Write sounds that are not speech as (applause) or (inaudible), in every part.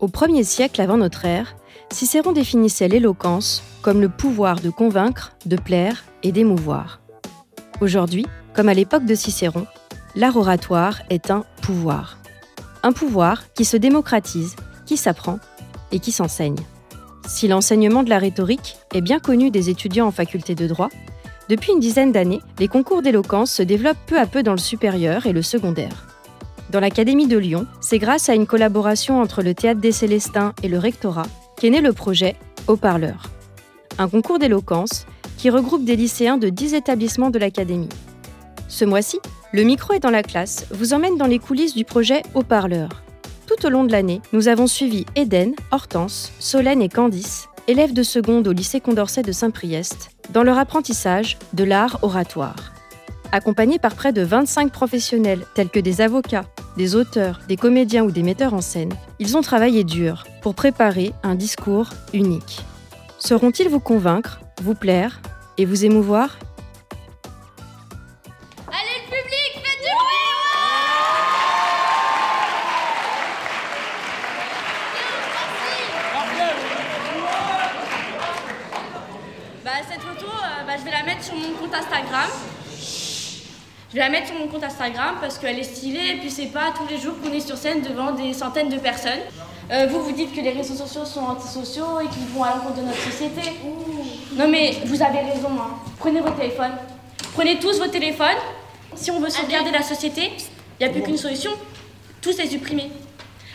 Au premier siècle avant notre ère, Cicéron définissait l'éloquence comme le pouvoir de convaincre, de plaire et d'émouvoir. Aujourd'hui, comme à l'époque de Cicéron, l'art oratoire est un pouvoir. Un pouvoir qui se démocratise, qui s'apprend et qui s'enseigne. Si l'enseignement de la rhétorique est bien connu des étudiants en faculté de droit, depuis une dizaine d'années, les concours d'éloquence se développent peu à peu dans le supérieur et le secondaire. Dans l'Académie de Lyon, c'est grâce à une collaboration entre le Théâtre des Célestins et le Rectorat qu'est né le projet Haut-Parleur. Un concours d'éloquence qui regroupe des lycéens de 10 établissements de l'Académie. Ce mois-ci, le micro est dans la classe vous emmène dans les coulisses du projet Haut-Parleur. Tout au long de l'année, nous avons suivi Eden, Hortense, Solène et Candice, élèves de seconde au lycée Condorcet de Saint-Priest, dans leur apprentissage de l'art oratoire. Accompagnés par près de 25 professionnels tels que des avocats, des auteurs, des comédiens ou des metteurs en scène, ils ont travaillé dur pour préparer un discours unique. Sauront-ils vous convaincre, vous plaire et vous émouvoir? Je vais la mettre sur mon compte Instagram parce qu'elle est stylée et puis c'est pas tous les jours qu'on est sur scène devant des centaines de personnes. Euh, vous, vous dites que les réseaux sociaux sont antisociaux et qu'ils vont à l'encontre de notre société. Non mais vous avez raison. Hein. Prenez vos téléphones. Prenez tous vos téléphones. Si on veut sauvegarder la société, il n'y a plus qu'une solution. Tous les supprimer.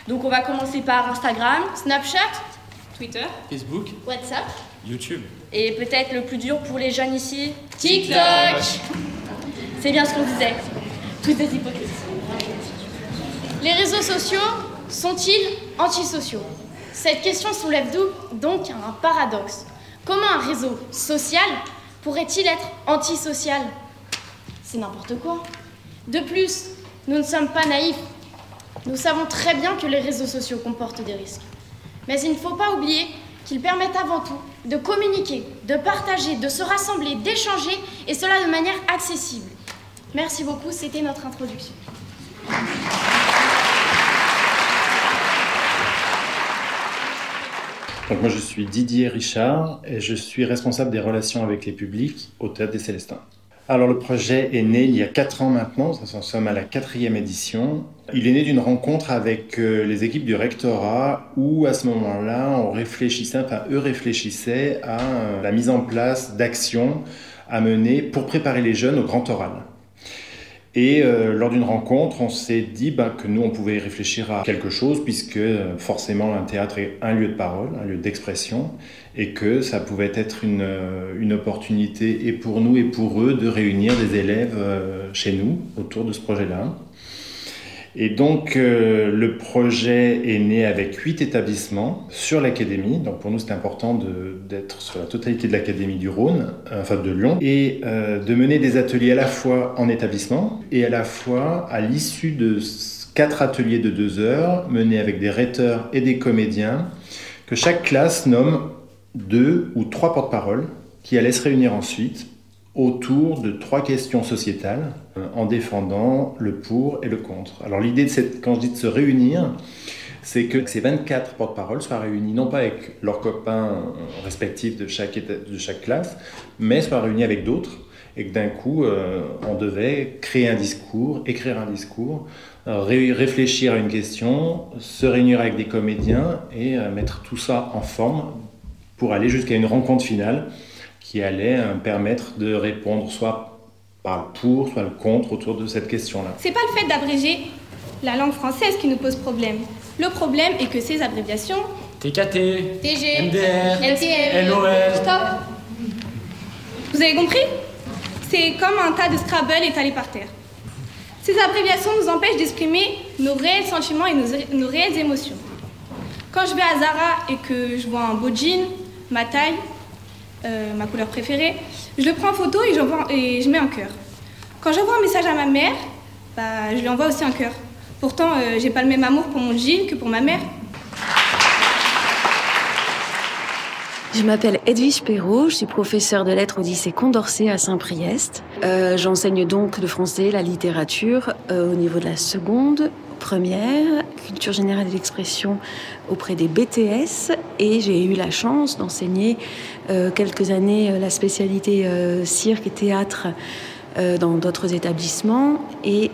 Donc on va commencer par Instagram, Snapchat, Twitter, Facebook, WhatsApp, YouTube. Et peut-être le plus dur pour les jeunes ici, TikTok. C'est bien ce qu'on disait. Tous des hypocrites. Les réseaux sociaux sont-ils antisociaux? Cette question soulève donc un paradoxe. Comment un réseau social pourrait-il être antisocial? C'est n'importe quoi. De plus, nous ne sommes pas naïfs. Nous savons très bien que les réseaux sociaux comportent des risques. Mais il ne faut pas oublier qu'ils permettent avant tout de communiquer, de partager, de se rassembler, d'échanger, et cela de manière accessible. Merci beaucoup, c'était notre introduction. Donc moi je suis Didier Richard et je suis responsable des relations avec les publics au Théâtre des Célestins. Alors le projet est né il y a 4 ans maintenant, nous sommes à la quatrième édition. Il est né d'une rencontre avec euh, les équipes du rectorat où à ce moment-là on réfléchissait, enfin eux réfléchissaient à euh, la mise en place d'actions à mener pour préparer les jeunes au grand oral. Et euh, lors d'une rencontre, on s'est dit bah, que nous, on pouvait réfléchir à quelque chose, puisque euh, forcément, un théâtre est un lieu de parole, un lieu d'expression, et que ça pouvait être une, euh, une, opportunité, et pour nous et pour eux, de réunir des élèves chez nous autour de ce projet-là. Et donc, euh, le projet est né avec huit établissements sur l'académie. Donc, pour nous, c'est important d'être sur la totalité de l'académie du Rhône, euh, enfin de Lyon, et euh, de mener des ateliers à la fois en établissement et à la fois à l'issue de quatre ateliers de deux heures, menés avec des rhéteurs et des comédiens, que chaque classe nomme deux ou trois porte-paroles qui allaient se réunir ensuite autour de trois questions sociétales en défendant le pour et le contre. Alors l'idée, de cette, quand je dis de se réunir, c'est que ces 24 porte-paroles soient réunis non pas avec leurs copains euh, respectifs de chaque, de chaque classe, mais soient réunis avec d'autres et que d'un coup, euh, on devait créer un discours, écrire un discours, réfléchir à une question, se réunir avec des comédiens et mettre tout ça en forme pour aller jusqu'à une rencontre finale qui allait euh, permettre de répondre soit par le pour, soit le contre autour de cette question-là. C'est pas le fait d'abréger la langue française qui nous pose problème. Le problème est que ces abréviations TKT, TG, MDR, LTM, LOL, Stop. Vous avez compris? C'est comme un tas de Scrabble étalé par terre. Ces abréviations nous empêchent d'exprimer nos réels sentiments et nos, nos, réelles émotions. Quand je vais à Zara et que je vois un beau jean, ma taille, euh, ma couleur préférée, je le prends en photo et, et je mets un cœur. Quand j'envoie un message à ma mère, bah, je lui envoie aussi un cœur. Pourtant, euh, j'ai pas le même amour pour mon jean que pour ma mère. Je m'appelle Edwige Perrault, je suis professeure de lettres au lycée Condorcet à Saint-Priest. Euh, J'enseigne donc le français, la littérature euh, au niveau de la seconde, première, culture générale et l'expression auprès des BTS et j'ai eu la chance d'enseigner euh, quelques années euh, la spécialité euh, cirque et théâtre dans d'autres établissements et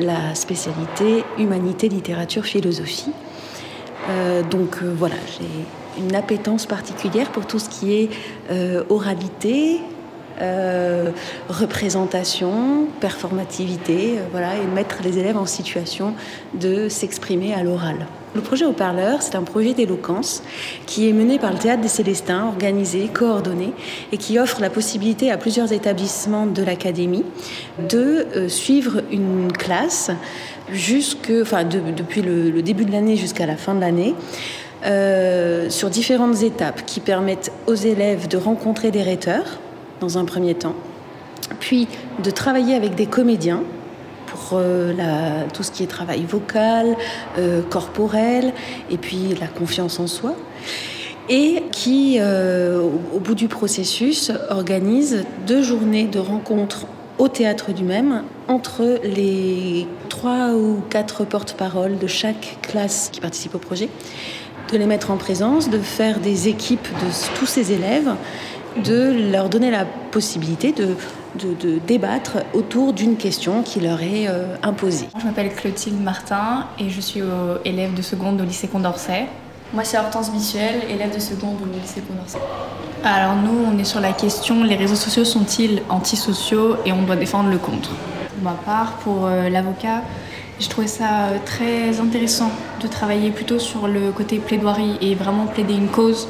la spécialité humanité, littérature, philosophie. donc voilà, j'ai une appétence particulière pour tout ce qui est oralité, euh, représentation, performativité, euh, voilà, et mettre les élèves en situation de s'exprimer à l'oral. Le projet Haut-Parleur, c'est un projet d'éloquence qui est mené par le Théâtre des Célestins, organisé, coordonné, et qui offre la possibilité à plusieurs établissements de l'Académie de euh, suivre une classe jusque, enfin, de, depuis le, début de l'année jusqu'à la fin de l'année sur différentes étapes qui permettent aux élèves de rencontrer des rhéteurs dans un premier temps, puis de travailler avec des comédiens pour euh, tout ce qui est travail vocal, euh, corporel, et puis la confiance en soi, et qui, euh, au, au, bout du processus, organise deux journées de rencontres au théâtre du même entre les trois ou quatre porte-paroles de chaque classe qui participe au projet de les mettre en présence, de faire des équipes de tous ces élèves, de leur donner la possibilité de, de, de débattre autour d'une question qui leur est euh, imposée. Je m'appelle Clotilde Martin et je suis euh, élève de seconde au lycée Condorcet. Moi c'est Hortense Bissuel, élève de seconde au lycée Condorcet. Alors nous on est sur la question les réseaux sociaux sont-ils antisociaux et on doit défendre le contre? Pour ma part, pour euh, l'avocat, je trouvais ça très intéressant de travailler plutôt sur le côté plaidoirie et vraiment plaider une cause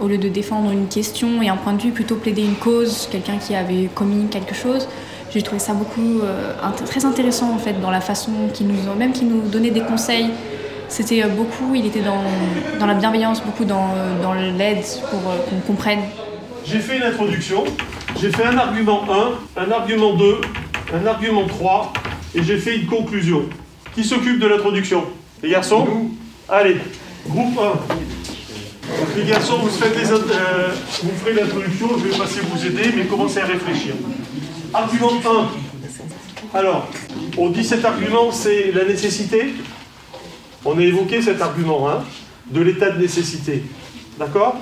au lieu de défendre une question et un point de vue, plutôt plaider une cause, quelqu'un qui avait commis quelque chose. J'ai trouvé ça beaucoup euh, très intéressant en fait dans la façon qu'il nous même qu'il nous donnait des conseils. C'était beaucoup, il était dans, dans la bienveillance, beaucoup dans, dans l'aide pour euh, qu'on comprenne. J'ai fait une introduction, j'ai fait un argument 1, un argument 2, un argument 3 et j'ai fait une conclusion. Qui s'occupe de l'introduction? Les garçons? Nous. Allez, groupe 1. Donc les garçons, vous, faites des, euh, vous ferez l'introduction, je vais passer vous aider, mais commencez à réfléchir. Argument 1. Alors, on dit cet argument, c'est la nécessité. On a évoqué cet argument hein, de l'état de nécessité. D'accord?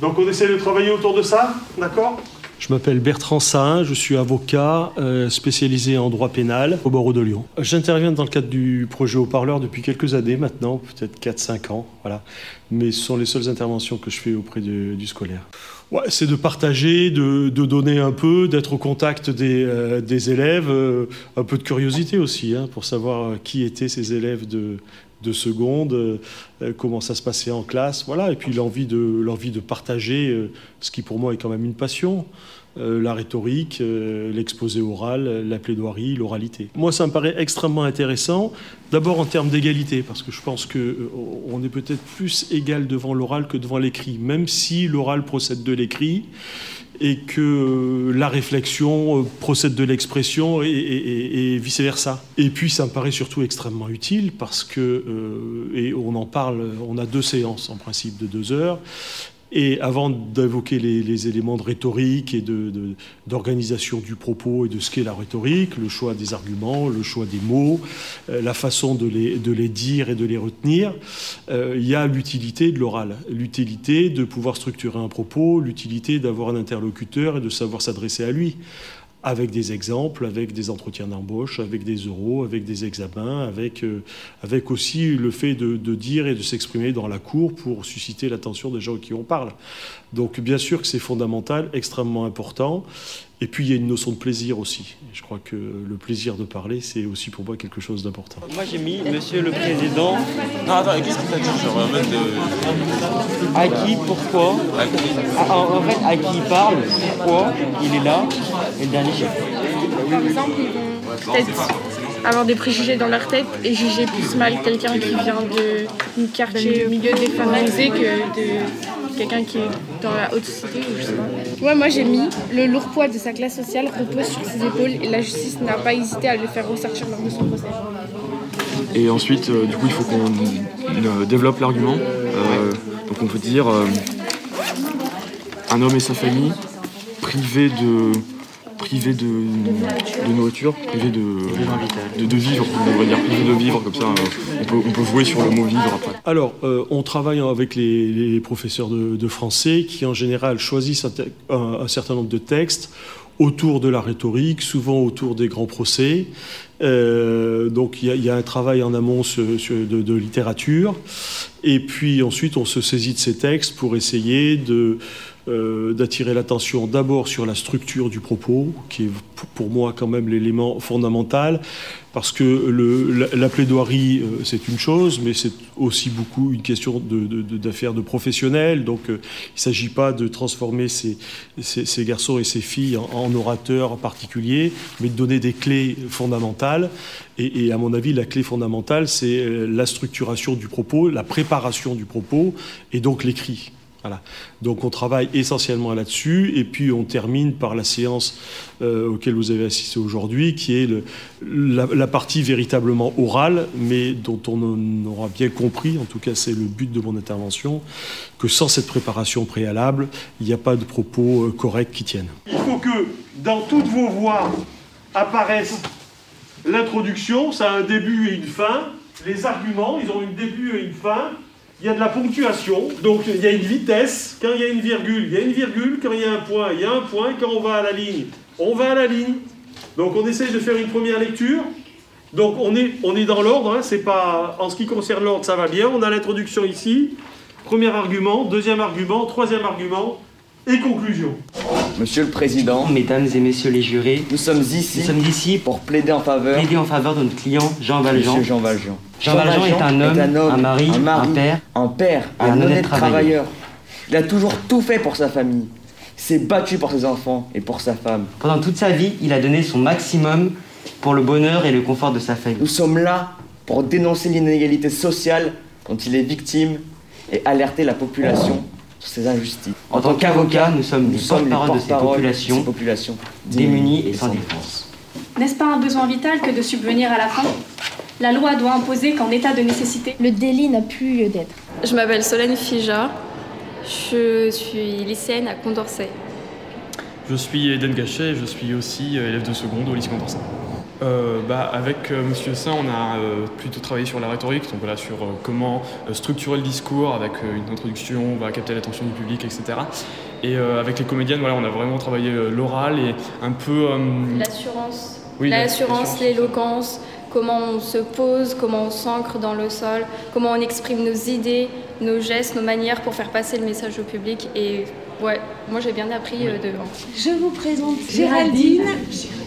Donc on essaie de travailler autour de ça, d'accord? Je m'appelle Bertrand Sahin, je suis avocat euh, spécialisé en droit pénal au barreau de Lyon. J'interviens dans le cadre du projet Haut-Parleur depuis quelques années maintenant, peut-être 4-5 ans, voilà. mais ce sont les seules interventions que je fais auprès du scolaire. Ouais, c'est de partager, de, donner un peu, d'être au contact des, euh, élèves, euh, un peu de curiosité aussi, hein, pour savoir qui étaient ces élèves de, de seconde, euh, comment ça se passait en classe, voilà, et puis l'envie de, l'envie de partager euh, ce qui pour moi est quand même une passion, euh, la rhétorique, l'exposé oral, la plaidoirie, l'oralité. Moi, ça me paraît extrêmement intéressant, d'abord en termes d'égalité, parce que je pense qu'on est peut-être plus égal devant l'oral que devant l'écrit, même si l'oral procède de l'écrit et que la réflexion procède de l'expression et vice-versa. Et puis ça me paraît surtout extrêmement utile parce que, euh, et on en parle, on a deux séances en principe de deux heures, et avant d'évoquer les, éléments de rhétorique et d'organisation du propos et de ce qu'est la rhétorique, le choix des arguments, le choix des mots, euh, la façon de les, de les, dire et de les retenir, euh, il y a l'utilité de l'oral, l'utilité de pouvoir structurer un propos, l'utilité d'avoir un interlocuteur et de savoir s'adresser à lui avec des exemples, avec des entretiens d'embauche, avec des euros, avec des examens, avec, euh, avec aussi le fait de, dire et de s'exprimer dans la cour pour susciter l'attention des gens qui on parle. Donc bien sûr que c'est fondamental, extrêmement important. Et puis il y a une notion de plaisir aussi. Je crois que le plaisir de parler, c'est aussi pour moi quelque chose d'important. Moi j'ai mis Monsieur le Président. Non, attends, qu'est-ce que tu as dit Je remettre de... À qui, pourquoi À qui à, en, en, fait, à qui il parle, pourquoi il est là, et le dernier chef. Par exemple, ils vont peut-être avoir des préjugés dans leur tête et juger plus mal quelqu'un qui vient de quartier milieu défavorisé que de quelqu'un qui est dans la haute société ou je sais pas. Ouais, moi j'ai mis le lourd poids de sa classe sociale repose sur ses épaules et la justice n'a pas hésité à le faire ressortir lors de son procès. Et ensuite, euh, du coup, il faut qu'on euh, développe l'argument. Euh, donc on peut dire un homme et sa famille privés de privé de, de nourriture, privé de, de, de, vivre, on va dire de vivre, comme ça on peut, on peut jouer sur le mot vivre après. Alors, euh, on travaille avec les, professeurs de, français qui en général choisissent un, certain nombre de textes autour de la rhétorique, souvent autour des grands procès. Euh, donc il y, a un travail en amont de, littérature. Et puis ensuite, on se saisit de ces textes pour essayer de euh, d'attirer l'attention d'abord sur la structure du propos, qui est pour moi quand même l'élément fondamental, parce que la, la, plaidoirie, euh, c'est une chose, mais c'est aussi beaucoup une question d'affaires de, professionnels. Donc euh, il ne s'agit pas de transformer ces, garçons et ces filles en, en orateurs particuliers, mais de donner des clés fondamentales. Et, et, à mon avis, la clé fondamentale, c'est la structuration du propos, la préparation du propos, et donc l'écrit. Voilà. Donc on travaille essentiellement là-dessus et puis on termine par la séance euh, auquel vous avez assisté aujourd'hui qui est la, partie véritablement orale mais dont on aura bien compris, en tout cas c'est le but de mon intervention, que sans cette préparation préalable, il n'y a pas de propos euh, corrects qui tiennent. Il faut que dans toutes vos voix apparaissent l'introduction, ça a un début et une fin, les arguments, ils ont un début et une fin, il y a de la ponctuation, donc il y a une vitesse. Quand il y a une virgule, il y a une virgule. Quand il y a un point, il y a un point. Quand on va à la ligne, on va à la ligne. Donc on essaie de faire une première lecture. Donc on est, on est dans l'ordre. Hein, c'est pas en ce qui concerne l'ordre, ça va bien. On a l'introduction ici. Premier argument, deuxième argument, troisième argument et conclusion. Monsieur le Président, Mesdames et Messieurs les jurés, nous sommes ici, nous sommes ici pour plaider en faveur, plaider en faveur de notre client Jean Valjean. Monsieur Jean Valjean. Jean, Jean Valjean, est, un homme, est, un homme, un mari, un, mari, un père, un père, un, un honnête travailleur. travailleur. Il a toujours tout fait pour sa famille. Il s'est battu pour ses enfants et pour sa femme. Pendant toute sa vie, il a donné son maximum pour le bonheur et le confort de sa famille. Nous sommes là pour dénoncer l'inégalité sociale dont il est victime et alerter la population ces injustices. En, en tant qu'avocat, nous sommes les porte-parole de ces populations, ces populations démunies et sans défense. N'est-ce pas un besoin vital que de subvenir à la faim? La loi doit imposer qu'en état de nécessité, le délit n'a plus lieu d'être. Je m'appelle Solène Fija, je suis lycéenne à Condorcet. Je suis Eden Gachet, je suis aussi élève de seconde au lycée Condorcet. Euh, bah, avec euh, Monsieur Saint, on a euh, plutôt travaillé sur la rhétorique, donc voilà, sur euh, comment structurer le discours avec une introduction, on va capter l'attention du public, etc. Et avec les comédiennes, voilà, on a vraiment travaillé l'oral et un peu. L'assurance. Oui, l'assurance, l'éloquence, comment on se pose, comment on s'ancre dans le sol, comment on exprime nos idées, nos gestes, nos manières pour faire passer le message au public. Et ouais, moi j'ai bien appris oui. devant. Je vous présente Géraldine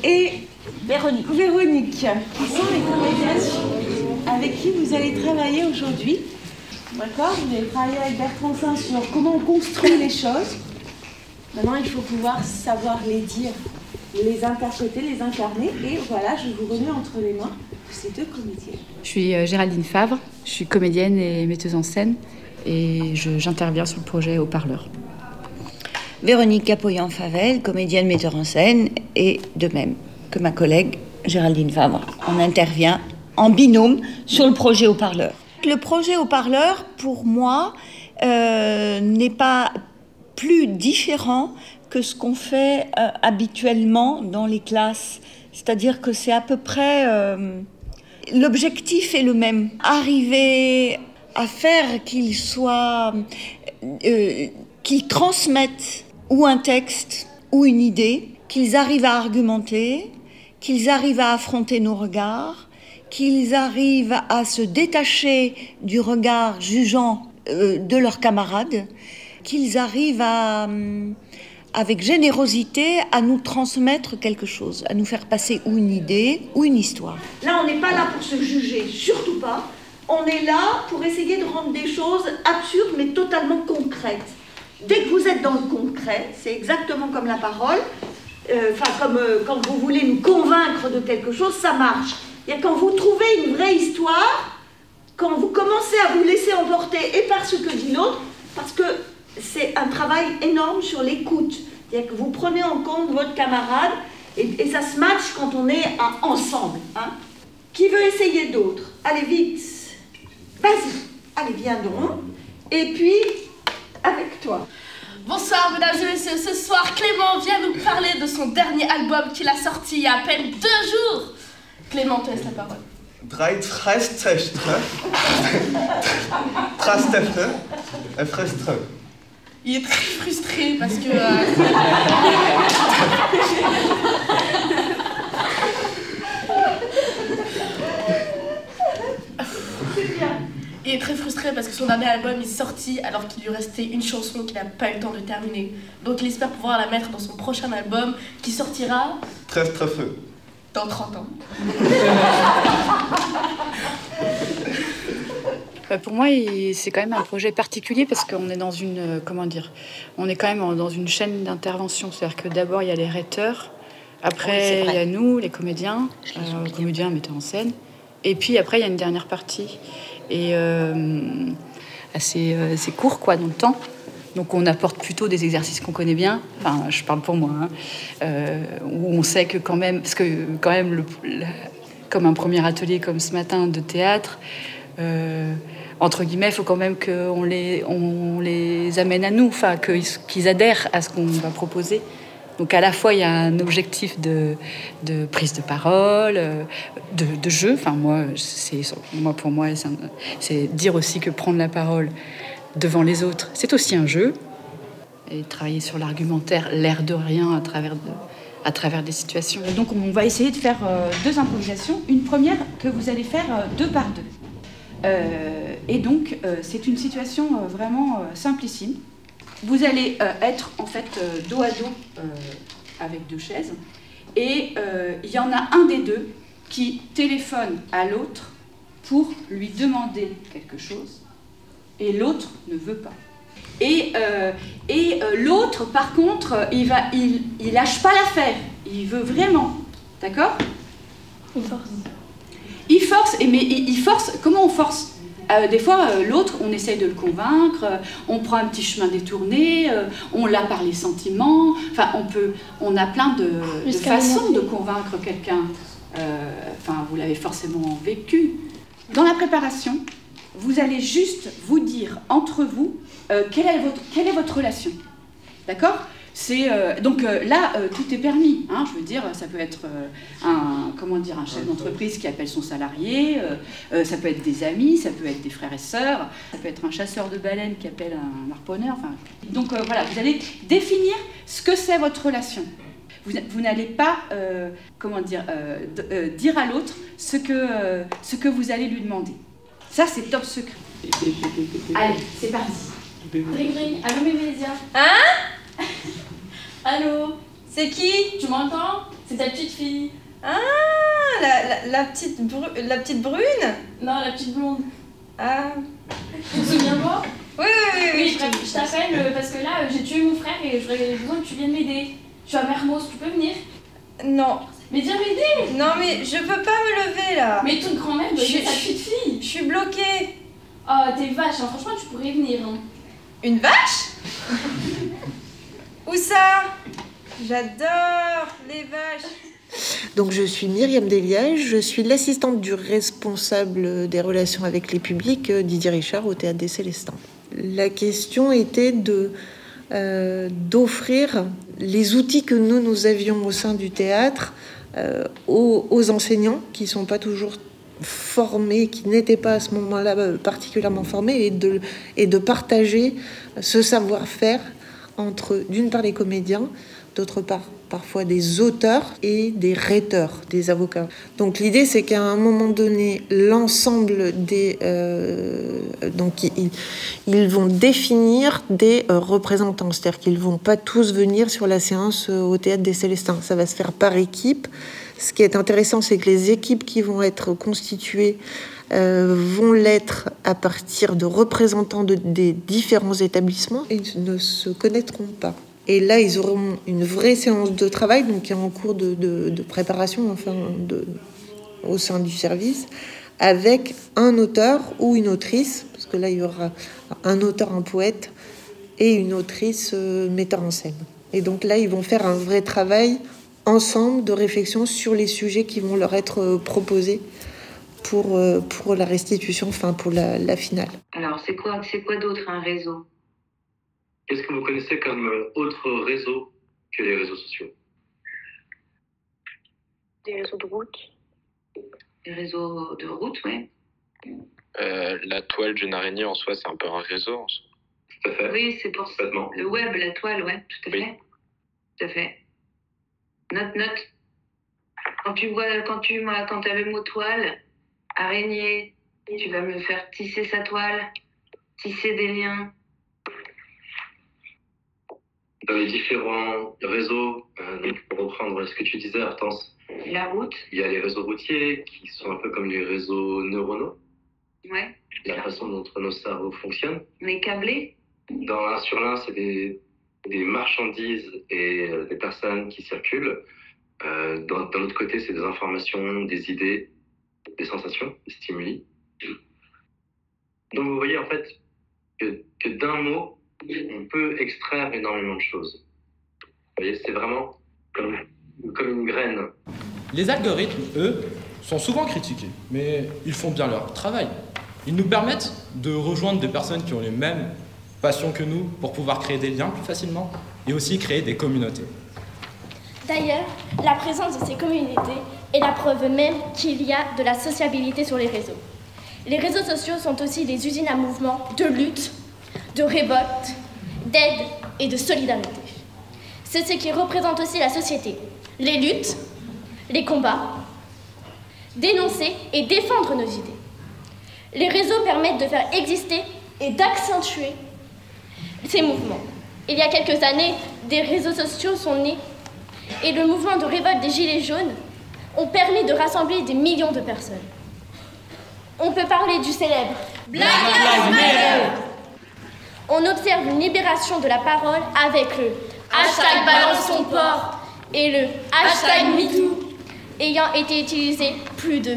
et Véronique. Véronique, qui sont les comédiennes avec qui vous allez travailler aujourd'hui. D'accord Vous allez travailler avec Bertrand Saint sur comment on construit les choses. Maintenant, il faut pouvoir savoir les dire, les interpréter, les incarner. Et voilà, je vous remets entre les mains ces deux comédiennes. Je suis euh, Géraldine Favre, je suis comédienne et metteuse en scène et j'interviens sur le projet Au Parleur. Véronique Capoyan-Favel, comédienne metteur en scène et de même que ma collègue Géraldine Favre. On intervient en binôme sur le projet haut-parleur. Le projet haut-parleur, pour moi, euh, n'est pas plus différent que ce qu'on fait euh, habituellement dans les classes. C'est-à-dire que c'est à peu près... Euh, L'objectif est le même. Arriver à faire qu'il soit... qu'ils transmettent ou un texte ou une idée, qu'ils arrivent à argumenter, qu'ils arrivent à affronter nos regards, qu'ils arrivent à se détacher du regard jugeant euh, de leurs camarades, qu'ils arrivent à, euh, avec générosité à nous transmettre quelque chose, à nous faire passer ou une idée ou une histoire. Là, on n'est pas là pour se juger, surtout pas. On est là pour essayer de rendre des choses absurdes mais totalement concrètes. Dès que vous êtes dans le concret, c'est exactement comme la parole, euh, enfin, comme euh, quand vous voulez nous convaincre de quelque chose, ça marche. A quand vous trouvez une vraie histoire, quand vous commencez à vous laisser emporter et par ce que dit l'autre, parce que c'est un travail énorme sur l'écoute. C'est-à-dire que vous prenez en compte votre camarade et, ça se match quand on est ensemble. Hein. Qui veut essayer d'autres Allez vite. Vas-y. Allez, viens donc. Et puis, avec toi. Bonsoir mesdames et messieurs, ce soir Clément vient nous parler de son dernier album qu'il a sorti il y a à peine deux jours. Clément, te laisse la parole. Drei Il est très frustré parce que. Euh, (laughs) Il est très frustré parce que son dernier album est sorti alors qu'il lui restait une chanson qu'il n'a pas eu le temps de terminer. Donc il espère pouvoir la mettre dans son prochain album qui sortira. Très très feu. Dans 30 ans. (laughs) Bah, pour moi, c'est quand même un projet particulier parce qu'on est dans une, euh, comment dire, on est quand même dans une chaîne d'intervention. C'est-à-dire que d'abord il y a les rhéteurs, après il y a nous, les comédiens, euh, comédiens, metteurs en scène, et puis après il y a une dernière partie et euh, assez, assez court quoi dans le temps. Donc on apporte plutôt des exercices qu'on connaît bien, enfin je parle pour moi, hein. où on sait que quand même, parce que quand même, le, comme un premier atelier comme ce matin de théâtre, entre guillemets, il faut quand même qu'on les, on les amène à nous, enfin, qu'ils adhèrent à ce qu'on va proposer. Donc à la fois, il y a un objectif de, prise de parole, de, de jeu. Enfin, moi, moi, pour moi, c'est dire aussi que prendre la parole devant les autres, c'est aussi un jeu. Et travailler sur l'argumentaire, l'air de rien à travers, à travers des situations. Donc on va essayer de faire euh, deux improvisations. Une première que vous allez faire euh, deux par deux. Euh, et donc, euh, c'est une situation euh, vraiment simplissime. Vous allez être en fait dos à dos avec deux chaises, et il y en a un des deux qui téléphone à l'autre pour lui demander quelque chose, et l'autre ne veut pas. Et, et l'autre, par contre, il, va, il, il lâche pas l'affaire, il veut vraiment. D'accord? Il force. Il force, et mais il force, comment on force? Euh, des fois, euh, l'autre, on essaye de le convaincre, euh, on prend un petit chemin détourné, on l'a par les sentiments. Enfin, on peut, on a plein de, façons de convaincre quelqu'un. Enfin, vous l'avez forcément vécu. Dans la préparation, vous allez juste vous dire entre vous quelle, est votre, quelle est votre relation. D'accord? Euh, donc euh, là euh, tout est permis. Hein, je veux dire, ça peut être un comment dire un chef d'entreprise qui appelle son salarié, ça peut être des amis, ça peut être des frères et sœurs, ça peut être un chasseur de baleines qui appelle un harponneur. Enfin, donc voilà, vous allez définir ce que c'est votre relation. Vous, vous n'allez pas comment dire dire à l'autre ce que ce que vous allez lui demander. Ça c'est top secret. Allez, c'est parti. Ring ring, allô Mémésia. Hein? (laughs) Allô C'est qui? Tu m'entends? C'est ta petite fille. Ah, la, la, petite, la petite brune? Non, la petite blonde. Ah. Tu te souviens de moi? Oui, oui, oui. oui je, t'appelle euh, parce que là, euh, j'ai tué mon frère et j'aurais besoin que tu viennes m'aider. Je suis à Mermoz, tu peux venir? Non. Mais viens m'aider Non, mais je peux pas me lever là. Mais ton grand-mère doit aider ta petite fille. Je suis bloquée. Oh, t'es vache, hein. franchement, tu pourrais venir. Hein. Une vache? (laughs) Où ça? J'adore les vaches. Donc je suis Myriam Deliège, je suis l'assistante du responsable des relations avec les publics, euh, Didier Richard, au Théâtre des Célestins. La question était de euh, d'offrir les outils que nous, nous avions au sein du théâtre euh, aux, aux, enseignants qui ne sont pas toujours formés, qui n'étaient pas à ce moment-là particulièrement formés, et de, et de partager ce savoir-faire entre, d'une part, les comédiens, d'autre part, parfois des auteurs et des rhéteurs, des avocats. Donc l'idée, c'est qu'à un moment donné, l'ensemble des... Euh, donc ils, vont définir des euh, représentants, c'est-à-dire qu'ils vont pas tous venir sur la séance euh, au Théâtre des Célestins. Ça va se faire par équipe. Ce qui est intéressant, c'est que les équipes qui vont être constituées euh, vont l'être à partir de représentants de, des différents établissements et ne se connaîtront pas. Et là, ils auront une vraie séance de travail, donc qui est en cours de, préparation enfin, au sein du service, avec un auteur ou une autrice, parce que là, il y aura un auteur, un poète, et une autrice euh, metteur en scène. Et donc là, ils vont faire un vrai travail ensemble de réflexion sur les sujets qui vont leur être euh, proposés pour, euh, pour la restitution, enfin pour la, la finale. Alors, c'est quoi, c'est quoi d'autre un réseau? Qu'est-ce que vous connaissez comme autre réseau que les réseaux sociaux? Des réseaux de route. Des réseaux de route, oui. Euh, la toile d'une araignée en soi, c'est un peu un réseau. Tout à fait. Oui, c'est pour ça. Le web, la toile, ouais, tout à fait. Tout à fait. Note, note. Quand tu vois, quand tu quand as le mot toile, araignée, tu vas me faire tisser sa toile, tisser des liens. Dans les différents réseaux, euh, pour reprendre ce que tu disais, Hortense. La route. Il y a les réseaux routiers qui sont un peu comme les réseaux neuronaux. Ouais. La façon dont nos cerveaux fonctionnent. Les câblés. Dans l'un sur l'un, c'est des, des, marchandises et euh, des personnes qui circulent. Euh, D'un autre côté, c'est des informations, des idées, des sensations, des stimuli. Donc vous voyez en fait que, que d'un mot, on peut extraire énormément de choses. Vous voyez, c'est vraiment comme, comme une graine. Les algorithmes, eux, sont souvent critiqués, mais ils font bien leur travail. Ils nous permettent de rejoindre des personnes qui ont les mêmes passions que nous pour pouvoir créer des liens plus facilement et aussi créer des communautés. D'ailleurs, la présence de ces communautés est la preuve même qu'il y a de la sociabilité sur les réseaux. Les réseaux sociaux sont aussi des usines à mouvement de lutte, de révolte, d'aide et de solidarité. C'est ce qui représente aussi la société. Les luttes, les combats, dénoncer et défendre nos idées. Les réseaux permettent de faire exister et d'accentuer ces mouvements. Il y a quelques années, des réseaux sociaux sont nés et le mouvement de révolte des Gilets jaunes ont permis de rassembler des millions de personnes. On peut parler du célèbre Black. On observe une libération de la parole avec le hashtag balance et le hashtag MeToo ayant été utilisé plus de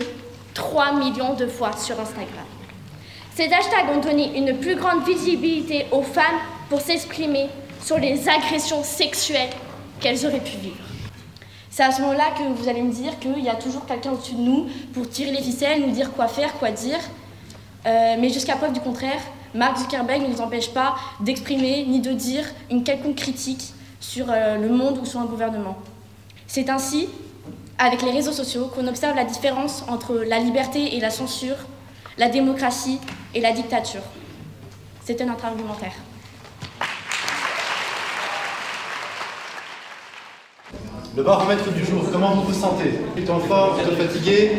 3 millions de fois sur Instagram. Ces hashtags ont donné une plus grande visibilité aux femmes pour s'exprimer sur les agressions sexuelles qu'elles auraient pu vivre. C'est à ce moment-là que vous allez me dire qu'il y a toujours quelqu'un au-dessus de nous pour tirer les ficelles, nous dire quoi faire, quoi dire. Euh, mais jusqu'à preuve du contraire, Mark Zuckerberg ne nous empêche pas d'exprimer ni de dire une quelconque critique sur euh, le monde ou sur un gouvernement. C'est ainsi, avec les réseaux sociaux, qu'on observe la différence entre la liberté et la censure, la démocratie et la dictature. C'était notre argumentaire. Le baromètre du jour, comment vous vous sentez? Plutôt fort, plutôt fatigué?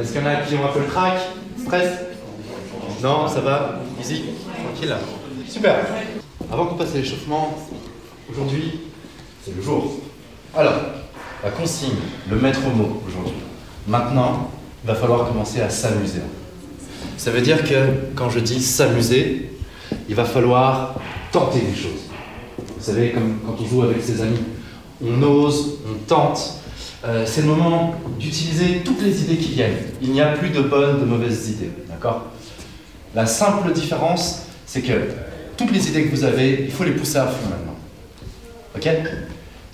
Est-ce qu'il y en a qui ont un peu le trac Stress? Non, ça va? Easy Tranquille. Super. Avant qu'on passe à l'échauffement, aujourd'hui, c'est le jour. Alors, la consigne, le maître mot aujourd'hui. Maintenant, il va falloir commencer à s'amuser. Ça veut dire que quand je dis s'amuser, il va falloir tenter les choses. Vous savez, comme quand on joue avec ses amis, on ose, on tente. Euh, c'est le moment d'utiliser toutes les idées qui viennent. Il n'y a plus de bonnes, de mauvaises idées. D'accord? La simple différence, c'est que toutes les idées que vous avez, il faut les pousser à fond maintenant. Ok?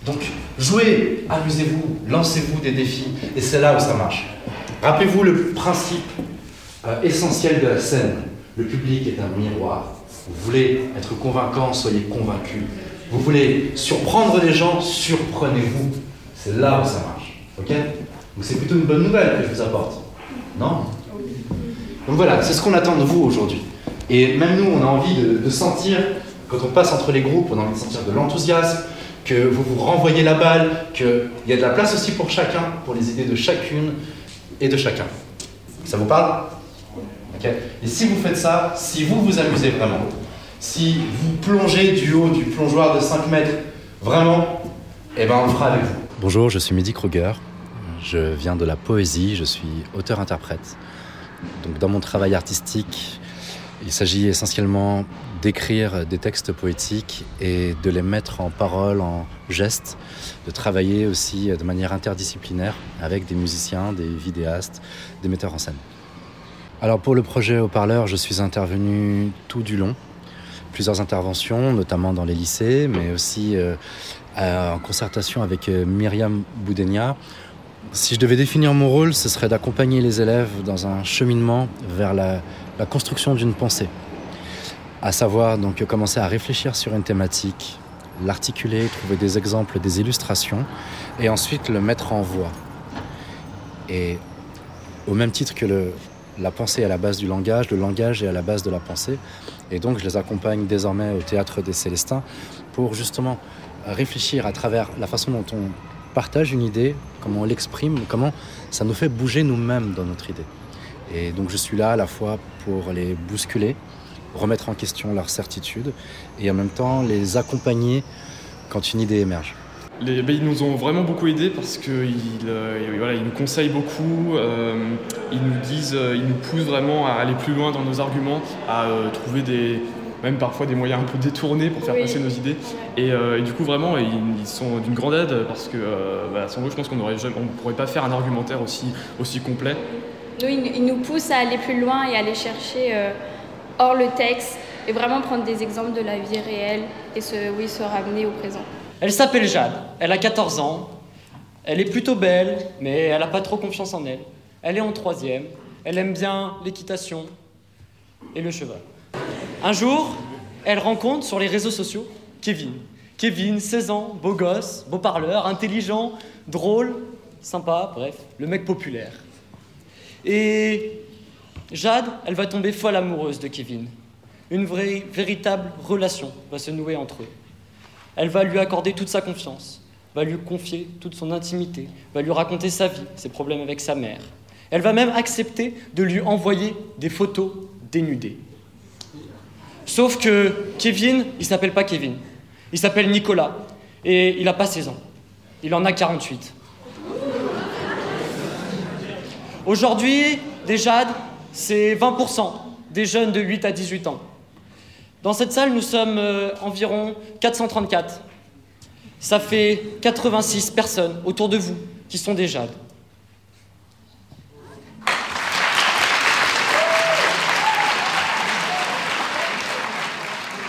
Donc, jouez, amusez-vous, lancez-vous des défis, et c'est là où ça marche. Rappelez-vous le principe euh, essentiel de la scène. Le public est un miroir. Vous voulez être convaincant, soyez convaincu. Vous voulez surprendre les gens, surprenez-vous. C'est là où ça marche. Ok? Donc c'est plutôt une bonne nouvelle que je vous apporte. Non? Donc voilà, c'est ce qu'on attend de vous aujourd'hui. Et même nous, on a envie de, sentir, quand on passe entre les groupes, on a envie de sentir de l'enthousiasme, que vous vous renvoyez la balle, qu'il y a de la place aussi pour chacun, pour les idées de chacune et de chacun. Ça vous parle? Ok? Et si vous faites ça, si vous vous amusez vraiment, si vous plongez du haut du plongeoir de 5 mètres, vraiment, eh ben on le fera avec vous. Bonjour, je suis Mehdi Kruger. Je viens de la poésie, je suis auteur-interprète. Donc dans mon travail artistique, il s'agit essentiellement d'écrire des textes poétiques et de les mettre en parole, en gestes, de travailler aussi de manière interdisciplinaire avec des musiciens, des vidéastes, des metteurs en scène. Alors pour le projet Haut-Parleur, je suis intervenu tout du long, plusieurs interventions, notamment dans les lycées, mais aussi euh, en concertation avec euh, Myriam Boudenia. Si je devais définir mon rôle, ce serait d'accompagner les élèves dans un cheminement vers la, construction d'une pensée. À savoir donc commencer à réfléchir sur une thématique, l'articuler, trouver des exemples, des illustrations, et ensuite le mettre en voix. Et au même titre que la pensée est à la base du langage, le langage est à la base de la pensée. Et donc je les accompagne désormais au théâtre des Célestins pour justement réfléchir à travers la façon dont on partage une idée, comment on l'exprime, comment ça nous fait bouger nous-mêmes dans notre idée. Et donc je suis là à la fois pour les bousculer, remettre en question leur certitude et en même temps les accompagner quand une idée émerge. Les, ben, ils nous ont vraiment beaucoup aidés parce qu'ils euh, voilà, ils nous conseillent beaucoup, euh, ils nous disent, euh, ils nous poussent vraiment à aller plus loin dans nos arguments, à euh, trouver des, même parfois des moyens un peu détournés pour faire Oui. passer nos idées. Et, et du coup, vraiment, ils, ils sont d'une grande aide parce que bah, sans eux, je pense qu'on ne pourrait pas faire un argumentaire aussi, aussi complet. Nous, ils, nous poussent à aller plus loin et à aller chercher hors le texte et vraiment prendre des exemples de la vie réelle et se, oui, se ramener au présent. Elle s'appelle Jade, elle a 14 ans, elle est plutôt belle, mais elle n'a pas trop confiance en elle. Elle est en troisième, elle aime bien l'équitation et le cheval. Un jour, elle rencontre sur les réseaux sociaux Kevin. Kevin, 16 ans, beau gosse, beau parleur, intelligent, drôle, sympa, bref, le mec populaire. Et Jade, elle va tomber folle amoureuse de Kevin. Une vraie, véritable relation va se nouer entre eux. Elle va lui accorder toute sa confiance, va lui confier toute son intimité, va lui raconter sa vie, ses problèmes avec sa mère. Elle va même accepter de lui envoyer des photos dénudées. Sauf que Kevin, il s'appelle pas Kevin. Il s'appelle Nicolas. Et il n'a pas 16 ans. Il en a 48. Aujourd'hui, des c'est 20% des jeunes de 8 à 18 ans. Dans cette salle, nous sommes euh, environ 434. Ça fait 86 personnes autour de vous qui sont des Jades.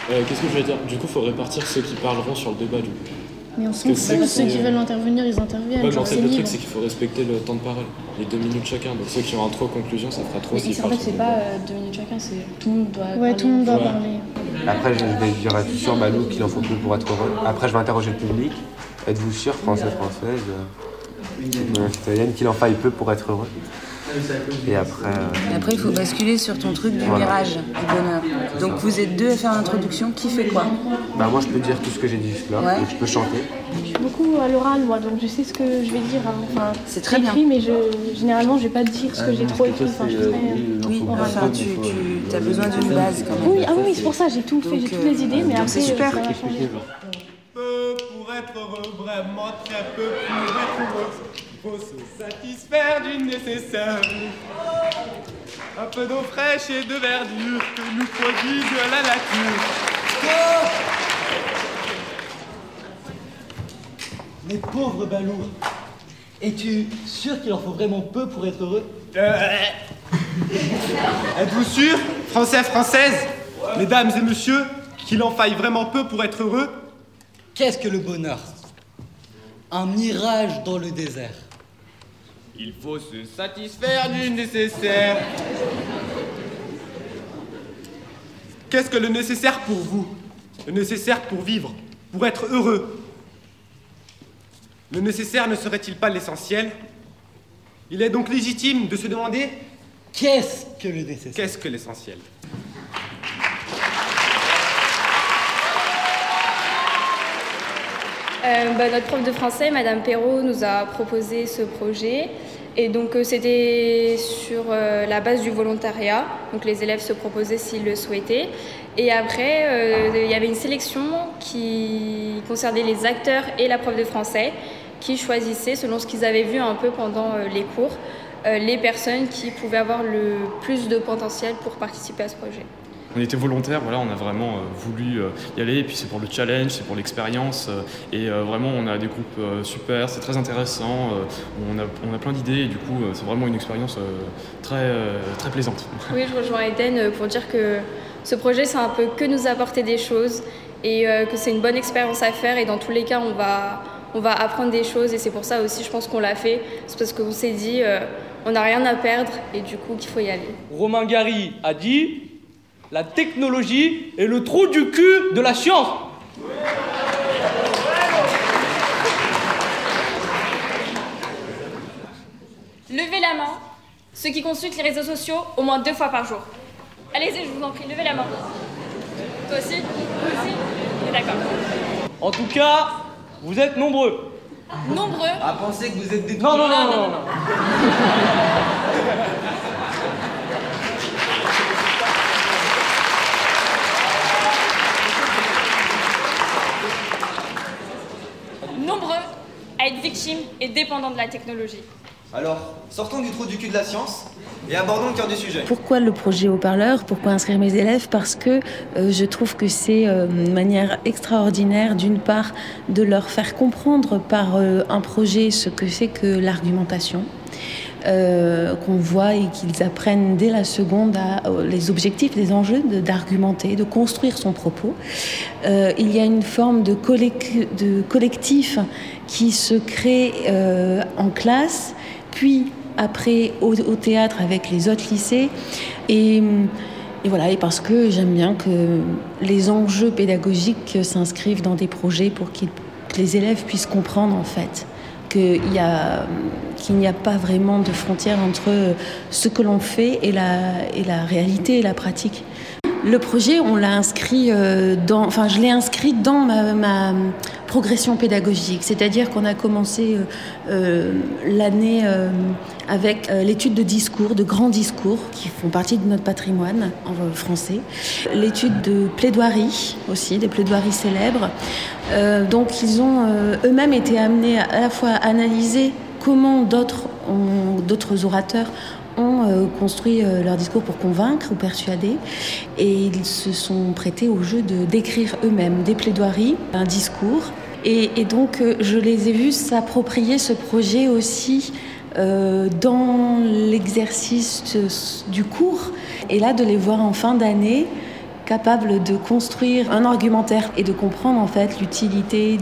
Euh, Qu'est-ce que je vais dire? Du coup, il faut répartir ceux qui parleront sur le débat. Du coup. Mais on s'en fout, ceux qui veulent intervenir, ils interviennent. Ouais, en fait, c'est le truc, c'est qu'il faut respecter le temps de parole, les deux minutes chacun. Donc ceux qui ont un trop conclusion, ça fera trop Mais en fait, c'est pas euh, deux minutes chacun, c'est tout le monde doit. Ouais, tout le monde doit parler. Après, je vais dire être sûr, Balou, qu'il en faut peu pour être heureux. Après, je vais interroger le public. Êtes-vous sûr, français, française, euh, citoyenne, qu'il en faille peu pour être heureux? Et après. euh, après, il faut basculer sur ton truc du Voilà. mirage, du bonheur. Donc vous êtes deux à faire l'introduction. Qui fait quoi? Bah, moi, je peux dire tout ce que j'ai dit jusque-là, Ouais. et je peux chanter. Je suis beaucoup à l'oral, moi, donc je sais ce que je vais dire. hein. Enfin, C'est très j'écris, mais je, généralement, je vais pas dire ce que j'ai trop écrit. Enfin, je suis très- Oui, enfin, tu, tu as besoin d'une base quand même. Oui, ah oui, c'est pour ça, j'ai tout fait, j'ai toutes les idées, mais après, c'est super. ça va changer. Peu pour être heureux, vraiment très peu pour être heureux. Faut se satisfaire du nécessaire. Un peu d'eau fraîche et de verdure que nous prodigue la nature. Mais pauvre Balou, es-tu sûr qu'il en faut vraiment peu pour être heureux? Êtes-vous sûr, français, française, mesdames et messieurs, qu'il en faille vraiment peu pour être heureux? Qu'est-ce que le bonheur? Un mirage dans le désert. Il faut se satisfaire du nécessaire. Qu'est-ce que le nécessaire pour vous? Le nécessaire pour vivre, pour être heureux. Le nécessaire ne serait-il pas l'essentiel? Il est donc légitime de se demander Qu'est-ce que le nécessaire? Qu'est-ce que l'essentiel? Euh, bah, notre prof de français, Madame Perrault, nous a proposé ce projet. Et donc euh, c'était sur euh, la base du volontariat. Donc les élèves se proposaient s'ils le souhaitaient. Et après, euh, il y avait une sélection qui concernait les acteurs et la prof de français qui choisissaient, selon ce qu'ils avaient vu un peu pendant les cours, les personnes qui pouvaient avoir le plus de potentiel pour participer à ce projet. On était volontaires, voilà, on a vraiment voulu y aller. Et puis c'est pour le challenge, c'est pour l'expérience. et vraiment, on a des groupes super, c'est très intéressant. on, a, on a plein d'idées et du coup, c'est vraiment une expérience très, très plaisante. (laughs) Oui, je rejoins Eden pour dire que ce projet, c'est un peu que nous apporter des choses et que c'est une bonne expérience à faire. Et dans tous les cas, on va on va apprendre des choses et c'est pour ça aussi je pense qu'on l'a fait. C'est parce qu'on s'est dit euh, on n'a rien à perdre et du coup qu'il faut y aller. Romain Gary a dit la technologie est le trou du cul de la science. Levez la main, ceux qui consultent les réseaux sociaux au moins deux fois par jour. Allez-y, je vous en prie, levez la main. Toi aussi Toi aussi D'accord. En tout cas, vous êtes nombreux. Nombreux À penser que vous êtes des... Non, non, non, non, non. (laughs) Nombreux à être victimes et dépendants de la technologie. Alors, sortons du trou du cul de la science et abordons le cœur du sujet. Pourquoi le projet haut-parleur Pourquoi inscrire mes élèves? Parce que euh, je trouve que c'est euh, une manière extraordinaire, d'une part, de leur faire comprendre par euh, un projet ce que c'est que l'argumentation. Qu'on voit et qu'ils apprennent dès la seconde à, les objectifs, les enjeux d'argumenter, de, construire son propos. il y a une forme de, de collectif qui se crée en classe, puis après au, théâtre avec les autres lycées. Et, voilà, et parce que j'aime bien que les enjeux pédagogiques s'inscrivent dans des projets pour que les élèves puissent comprendre en fait qu'il n'y a, pas vraiment de frontière entre ce que l'on fait et la, réalité et la pratique. Le projet, on l'a inscrit euh, dans, enfin, je l'ai inscrit dans ma, progression pédagogique, c'est-à-dire qu'on a commencé euh, euh, l'année avec l'étude de discours, de grands discours qui font partie de notre patrimoine en français, l'étude de plaidoiries aussi, des plaidoiries célèbres. donc, ils ont eux-mêmes été amenés à, la fois à analyser comment d'autres orateurs ont euh, construit euh, leur discours pour convaincre ou persuader et ils se sont prêtés au jeu d'écrire eux-mêmes des plaidoiries, un discours. Et, donc euh, je les ai vus s'approprier ce projet aussi dans l'exercice du cours. Et là, de les voir en fin d'année capables de construire un argumentaire et de comprendre en fait l'utilité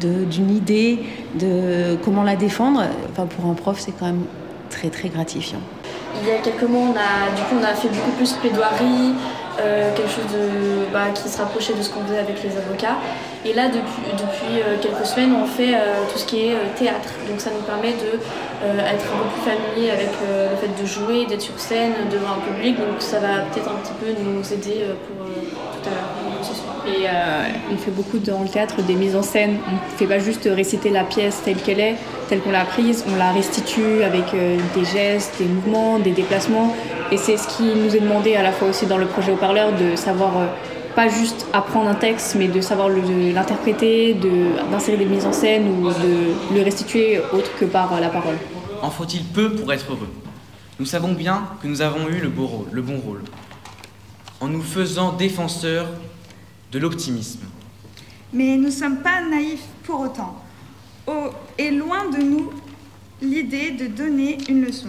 d'une idée, de comment la défendre. Enfin, pour un prof, c'est quand même très très gratifiant. Il y a quelques mois, on a, du coup, on a fait beaucoup plus plaidoirie, euh, quelque chose bah, qui se rapprochait de ce qu'on faisait avec les avocats. Et là, depuis, euh, quelques semaines, on fait euh, tout ce qui est théâtre. Donc ça nous permet d'être être un peu plus familier avec le fait de jouer, d'être sur scène, devant un public. Donc ça va peut-être un petit peu nous aider pour tout à l'heure. Et on fait beaucoup dans le théâtre des mises en scène. On ne fait pas juste réciter la pièce telle qu'elle est, telle qu'on l'a prise, on la restitue avec des gestes, des mouvements, des déplacements. Et c'est ce qui nous est demandé à la fois aussi dans le projet au parleur de savoir euh, pas juste apprendre un texte, mais de savoir l'interpréter, d'insérer des mises en scène ou de le restituer autre que par la parole. En faut-il peu pour être heureux? Nous savons bien que nous avons eu le, beau rôle, le bon rôle. En nous faisant défenseurs de l'optimisme. Mais nous ne sommes pas naïfs pour autant. Oh, et loin de nous l'idée de donner une leçon.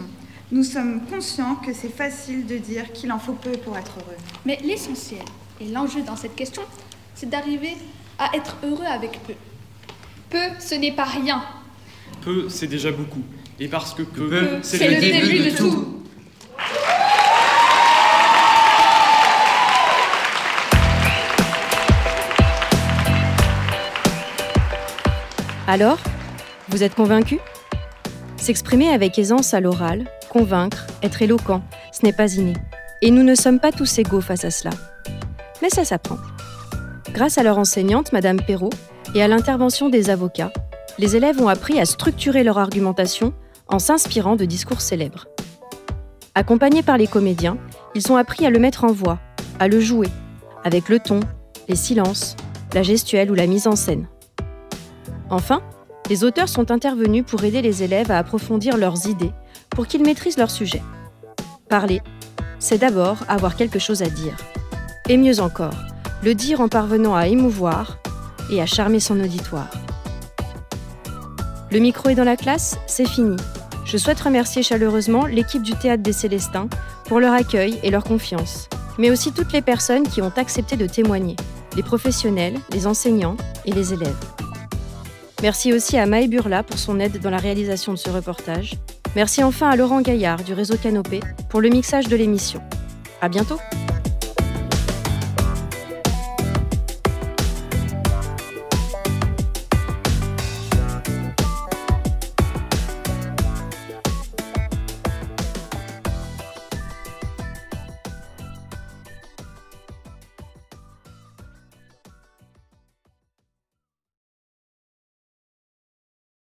Nous sommes conscients que c'est facile de dire qu'il en faut peu pour être heureux. Mais l'essentiel et l'enjeu dans cette question, c'est d'arriver à être heureux avec peu. Peu, ce n'est pas rien. Peu, c'est déjà beaucoup. Et parce que peu, c'est le, début, de, tout. Alors, vous êtes convaincu S'exprimer avec aisance à l'oral, convaincre, être éloquent, ce n'est pas inné. Et nous ne sommes pas tous égaux face à cela. Mais ça s'apprend. Grâce à leur enseignante, Madame Perrault, et à l'intervention des avocats, les élèves ont appris à structurer leur argumentation en s'inspirant de discours célèbres. Accompagnés par les comédiens, ils ont appris à le mettre en voix, à le jouer, avec le ton, les silences, la gestuelle ou la mise en scène. Enfin, les auteurs sont intervenus pour aider les élèves à approfondir leurs idées, pour qu'ils maîtrisent leur sujet. Parler, c'est d'abord avoir quelque chose à dire. Et mieux encore, le dire en parvenant à émouvoir et à charmer son auditoire. Le micro est dans la classe, c'est fini. Je souhaite remercier chaleureusement l'équipe du Théâtre des Célestins pour leur accueil et leur confiance, mais aussi toutes les personnes qui ont accepté de témoigner, les professionnels, les enseignants et les élèves. Merci aussi à Maë Burla pour son aide dans la réalisation de ce reportage. Merci enfin à Laurent Gaillard du réseau Canopé pour le mixage de l'émission. À bientôt!